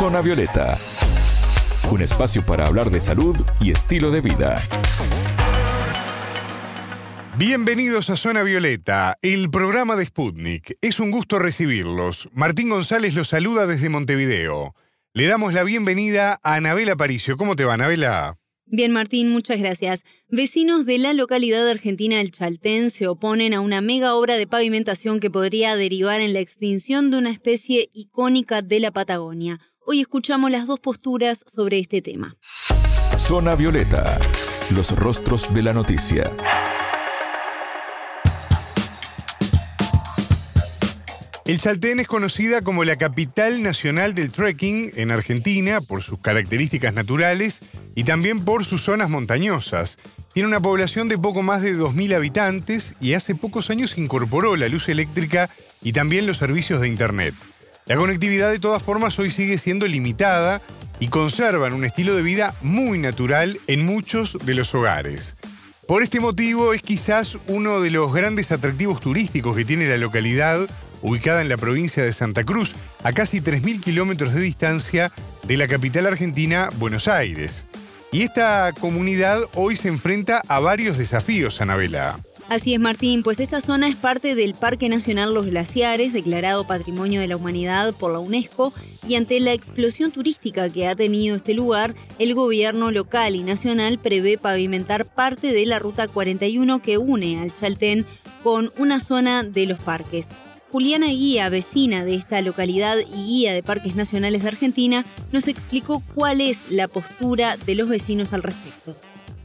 Zona Violeta, un espacio para hablar de salud y estilo de vida. Bienvenidos a Zona Violeta, el programa de Sputnik. Es un gusto recibirlos. Martín González los saluda desde Montevideo. Le damos la bienvenida a Anabela Paricio. ¿Cómo te va, Anabela? Bien, Martín, muchas gracias. Vecinos de la localidad argentina El Chaltén se oponen a una mega obra de pavimentación que podría derivar en la extinción de una especie icónica de la Patagonia. Hoy escuchamos las dos posturas sobre este tema. Zona Violeta, los rostros de la noticia. El Chaltén es conocida como la capital nacional del trekking en Argentina por sus características naturales y también por sus zonas montañosas. Tiene una población de poco más de 2.000 habitantes y hace pocos años incorporó la luz eléctrica y también los servicios de Internet. La conectividad de todas formas hoy sigue siendo limitada y conservan un estilo de vida muy natural en muchos de los hogares. Por este motivo es quizás uno de los grandes atractivos turísticos que tiene la localidad ubicada en la provincia de Santa Cruz, a casi 3.000 kilómetros de distancia de la capital argentina, Buenos Aires. Y esta comunidad hoy se enfrenta a varios desafíos, Anabela. Así es, Martín, pues esta zona es parte del Parque Nacional Los Glaciares, declarado Patrimonio de la Humanidad por la UNESCO, y ante la explosión turística que ha tenido este lugar, el gobierno local y nacional prevé pavimentar parte de la Ruta 41 que une al Chaltén con una zona de los parques. Juliana Guía, vecina de esta localidad y guía de Parques Nacionales de Argentina, nos explicó cuál es la postura de los vecinos al respecto.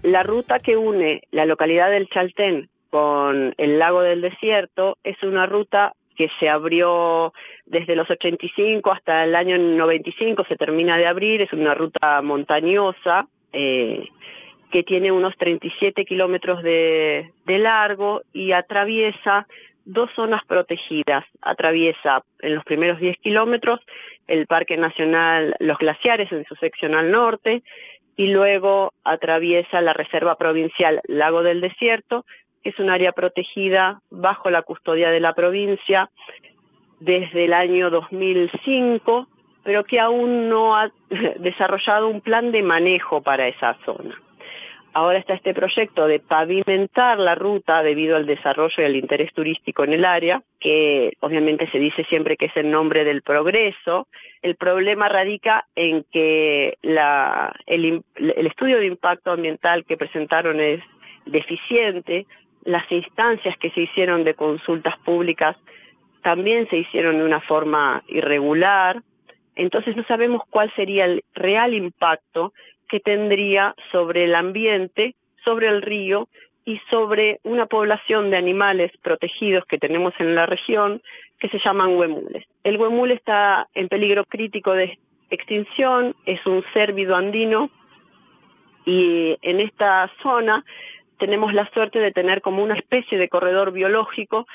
La ruta que une la localidad del Chaltén con el lago del desierto es una ruta que se abrió desde los 85 hasta el año 95, se termina de abrir, es una ruta montañosa eh, que tiene unos 37 kilómetros de largo y atraviesa dos zonas protegidas. Atraviesa en los primeros 10 kilómetros el Parque Nacional Los Glaciares en su sección al norte y luego atraviesa la Reserva Provincial Lago del Desierto, es un área protegida bajo la custodia de la provincia desde el año 2005, pero que aún no ha desarrollado un plan de manejo para esa zona. Ahora está este proyecto de pavimentar la ruta debido al desarrollo y al interés turístico en el área, que obviamente se dice siempre que es el nombre del progreso. El problema radica en que el estudio de impacto ambiental que presentaron es deficiente, las instancias que se hicieron de consultas públicas también se hicieron de una forma irregular, entonces no sabemos cuál sería el real impacto que tendría sobre el ambiente, sobre el río y sobre una población de animales protegidos que tenemos en la región que se llaman huemules. El huemul está en peligro crítico de extinción, es un cérvido andino y en esta zona tenemos la suerte de tener como una especie de corredor biológico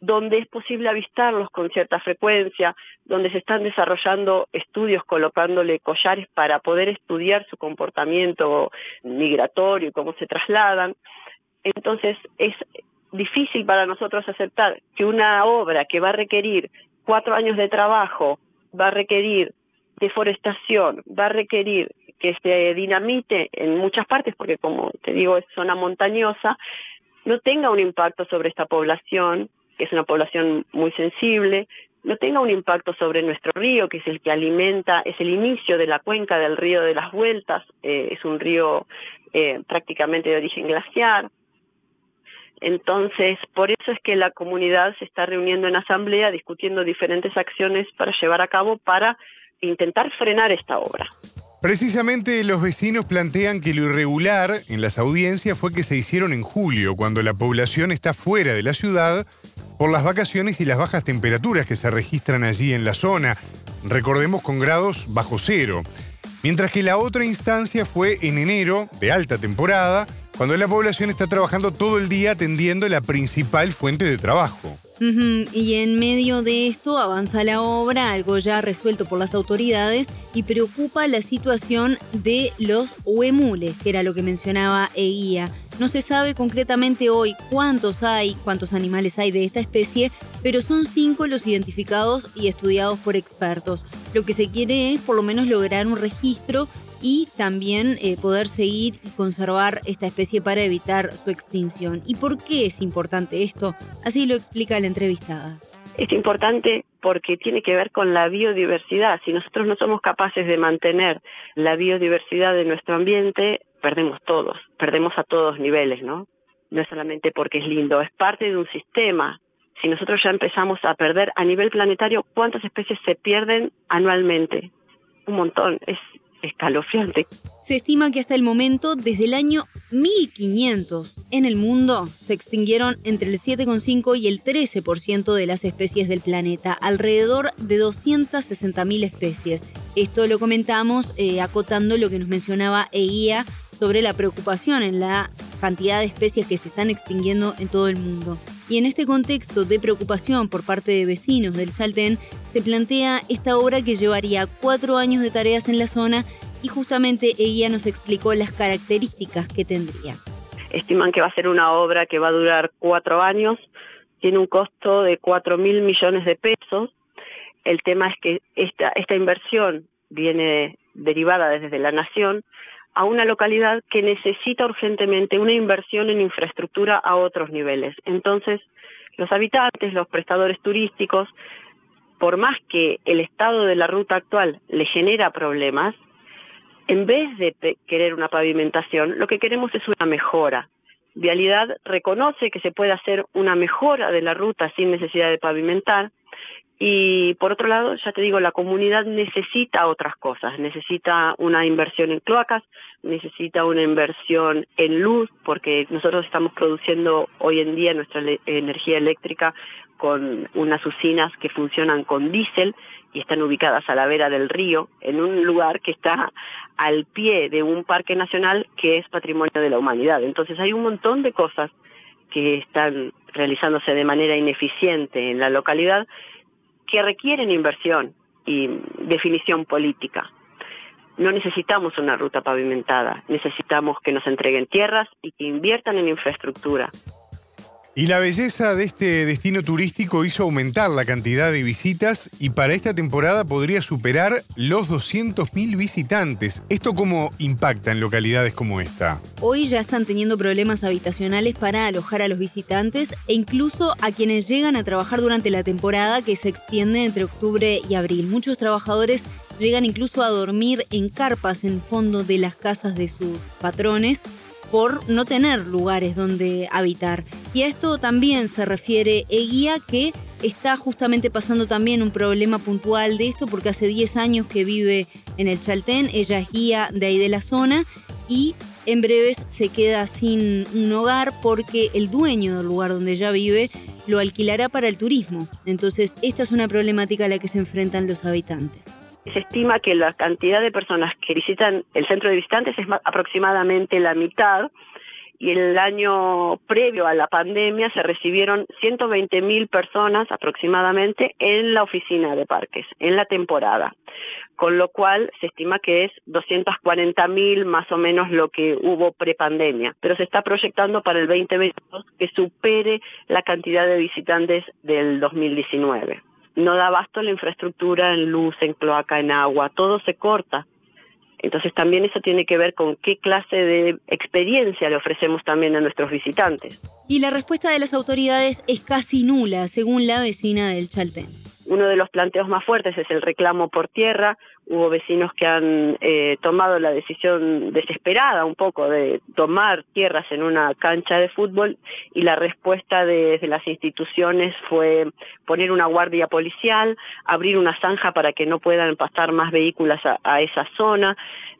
donde es posible avistarlos con cierta frecuencia, donde se están desarrollando estudios colocándole collares para poder estudiar su comportamiento migratorio y cómo se trasladan. Entonces es difícil para nosotros aceptar que una obra que va a requerir cuatro años de trabajo, va a requerir deforestación, va a requerir que se dinamite en muchas partes, porque como te digo es zona montañosa, no tenga un impacto sobre esta población que es una población muy sensible, no tenga un impacto sobre nuestro río, que es el que alimenta, es el inicio de la cuenca del río de las Vueltas, eh, es un río eh, prácticamente de origen glaciar. Entonces, por eso es que la comunidad se está reuniendo en asamblea discutiendo diferentes acciones para llevar a cabo para intentar frenar esta obra. Precisamente los vecinos plantean que lo irregular en las audiencias fue que se hicieron en julio, cuando la población está fuera de la ciudad por las vacaciones y las bajas temperaturas que se registran allí en la zona, recordemos con grados bajo cero. Mientras que la otra instancia fue en enero, de alta temporada, cuando la población está trabajando todo el día atendiendo la principal fuente de trabajo. Y en medio de esto avanza la obra, algo ya resuelto por las autoridades, y preocupa la situación de los huemules, que era lo que mencionaba Eguía. No se sabe concretamente hoy cuántos hay, cuántos animales hay de esta especie, pero son cinco los identificados y estudiados por expertos. Lo que se quiere es por lo menos lograr un registro y también eh, poder seguir y conservar esta especie para evitar su extinción. ¿Y por qué es importante esto? Así lo explica la entrevistada. Es importante porque tiene que ver con la biodiversidad. Si nosotros no somos capaces de mantener la biodiversidad de nuestro ambiente, perdemos todos, perdemos a todos niveles, ¿no? No es solamente porque es lindo, es parte de un sistema. Si nosotros ya empezamos a perder a nivel planetario, ¿cuántas especies se pierden anualmente? Un montón, es escalofriante. Se estima que hasta el momento, desde el año 1500, en el mundo se extinguieron entre el 7,5 y el 13% de las especies del planeta, alrededor de 260.000 especies. Esto lo comentamos eh, acotando lo que nos mencionaba EIA sobre la preocupación en la cantidad de especies que se están extinguiendo en todo el mundo. Y en este contexto de preocupación por parte de vecinos del Chaltén, se plantea esta obra que llevaría cuatro años de tareas en la zona y justamente ella nos explicó las características que tendría. Estiman que va a ser una obra que va a durar cuatro años, tiene un costo de cuatro mil millones de pesos. El tema es que esta, esta inversión viene derivada desde la nación a una localidad que necesita urgentemente una inversión en infraestructura a otros niveles. Entonces, los habitantes, los prestadores turísticos, por más que el estado de la ruta actual le genera problemas, en vez de querer una pavimentación, lo que queremos es una mejora. Vialidad reconoce que se puede hacer una mejora de la ruta sin necesidad de pavimentar y por otro lado, ya te digo, la comunidad necesita otras cosas, necesita una inversión en cloacas, necesita una inversión en luz, porque nosotros estamos produciendo hoy en día nuestra energía eléctrica con unas usinas que funcionan con diésel y están ubicadas a la vera del río, en un lugar que está al pie de un parque nacional que es patrimonio de la humanidad. Entonces hay un montón de cosas que están realizándose de manera ineficiente en la localidad que requieren inversión y definición política. No necesitamos una ruta pavimentada, necesitamos que nos entreguen tierras y que inviertan en infraestructura. Y la belleza de este destino turístico hizo aumentar la cantidad de visitas y para esta temporada podría superar los 200.000 visitantes. ¿Esto cómo impacta en localidades como esta? Hoy ya están teniendo problemas habitacionales para alojar a los visitantes e incluso a quienes llegan a trabajar durante la temporada que se extiende entre octubre y abril. Muchos trabajadores llegan incluso a dormir en carpas en fondo de las casas de sus patrones por no tener lugares donde habitar. Y a esto también se refiere Eguía, que está justamente pasando también un problema puntual de esto, porque hace 10 años que vive en el Chaltén, ella es guía de ahí de la zona y en breves se queda sin un hogar porque el dueño del lugar donde ella vive lo alquilará para el turismo. Entonces, esta es una problemática a la que se enfrentan los habitantes. Se estima que la cantidad de personas que visitan el centro de visitantes es aproximadamente la mitad y el año previo a la pandemia se recibieron 120 mil personas aproximadamente en la oficina de parques, en la temporada, con lo cual se estima que es 240 mil más o menos lo que hubo prepandemia, pero se está proyectando para el 2022 que supere la cantidad de visitantes del 2019 no da abasto la infraestructura en luz, en cloaca, en agua, todo se corta. Entonces también eso tiene que ver con qué clase de experiencia le ofrecemos también a nuestros visitantes. Y la respuesta de las autoridades es casi nula, según la vecina del Chaltén. Uno de los planteos más fuertes es el reclamo por tierra. Hubo vecinos que han eh, tomado la decisión desesperada un poco de tomar tierras en una cancha de fútbol y la respuesta desde las instituciones fue poner una guardia policial, abrir una zanja para que no puedan pasar más vehículos a esa zona,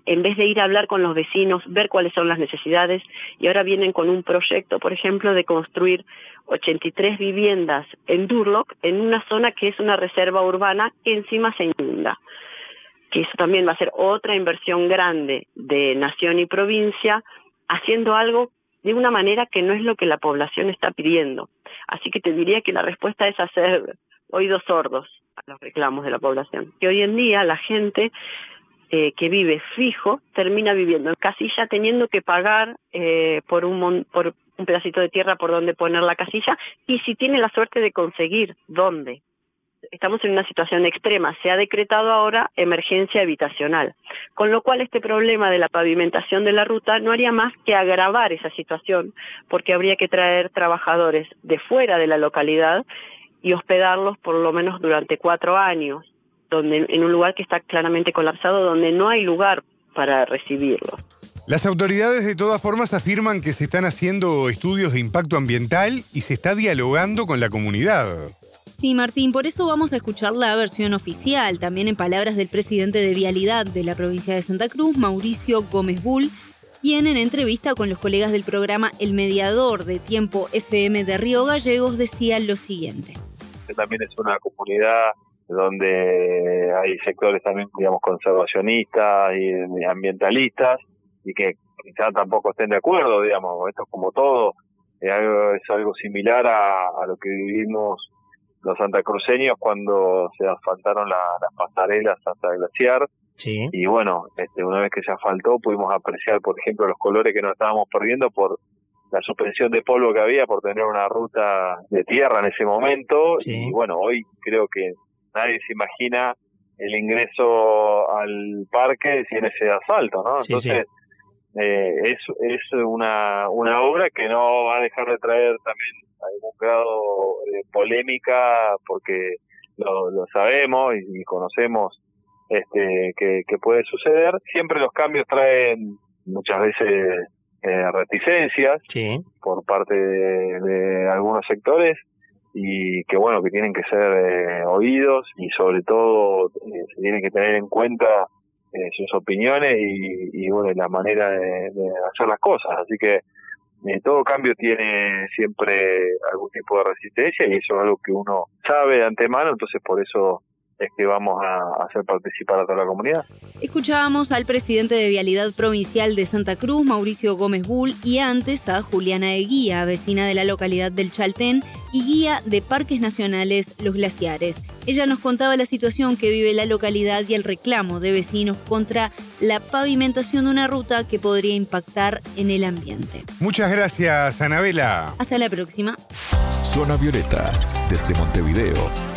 en vez de ir a hablar con los vecinos, ver cuáles son las necesidades, y ahora vienen con un proyecto, por ejemplo, de construir 83 viviendas en Durlock, en una zona que es una reserva urbana que encima se inunda. Que eso también va a ser otra inversión grande de nación y provincia, haciendo algo de una manera que no es lo que la población está pidiendo. Así que te diría que la respuesta es hacer oídos sordos a los reclamos de la población. Que hoy en día la gente eh, que vive fijo termina viviendo en casilla teniendo que pagar eh, por un por un pedacito de tierra por donde poner la casilla y si tiene la suerte de conseguir dónde. Estamos en una situación extrema. Se ha decretado ahora emergencia habitacional, con lo cual este problema de la pavimentación de la ruta no haría más que agravar esa situación, porque habría que traer trabajadores de fuera de la localidad y hospedarlos por lo menos durante cuatro años, donde en un lugar que está claramente colapsado, donde no hay lugar para recibirlos. Las autoridades de todas formas afirman que se están haciendo estudios de impacto ambiental y se está dialogando con la comunidad. Sí, Martín, por eso vamos a escuchar la versión oficial, también en palabras del presidente de Vialidad de la provincia de Santa Cruz, Mauricio Gómez Bull, quien en entrevista con los colegas del programa El Mediador de Tiempo FM de Río Gallegos decía lo siguiente. También es una comunidad donde hay sectores también, digamos, conservacionistas y ambientalistas, y que quizá tampoco estén de acuerdo, digamos, esto es como todo, es algo, es algo similar a, lo que vivimos los santacruceños cuando se asfaltaron las pasarelas hasta el glaciar. Sí. Y bueno, este, una vez que se asfaltó pudimos apreciar, por ejemplo, los colores que nos estábamos perdiendo por la suspensión de polvo que había por tener una ruta de tierra en ese momento. Y bueno, hoy creo que nadie se imagina el ingreso al parque sin ese asfalto, ¿no? Entonces, eh, es, es una, una obra que no va a dejar de traer también algún grado de polémica porque lo, lo sabemos y, conocemos este que, que, puede suceder. Siempre los cambios traen muchas veces eh, reticencias por parte de, algunos sectores y que bueno que tienen que ser eh, oídos y sobre todo eh, se tienen que tener en cuenta eh, sus opiniones y, bueno, la manera de, hacer las cosas. Así que eh, todo cambio tiene siempre algún tipo de resistencia y eso es algo que uno sabe de antemano, entonces por eso es que vamos a hacer participar a toda la comunidad. Escuchábamos al presidente de Vialidad Provincial de Santa Cruz, Mauricio Gómez Bull, y antes a Juliana Eguía, vecina de la localidad del Chaltén y guía de Parques Nacionales Los Glaciares. Ella nos contaba la situación que vive la localidad y el reclamo de vecinos contra la pavimentación de una ruta que podría impactar en el ambiente. Muchas gracias, Anabela. Hasta la próxima. Zona Violeta, desde Montevideo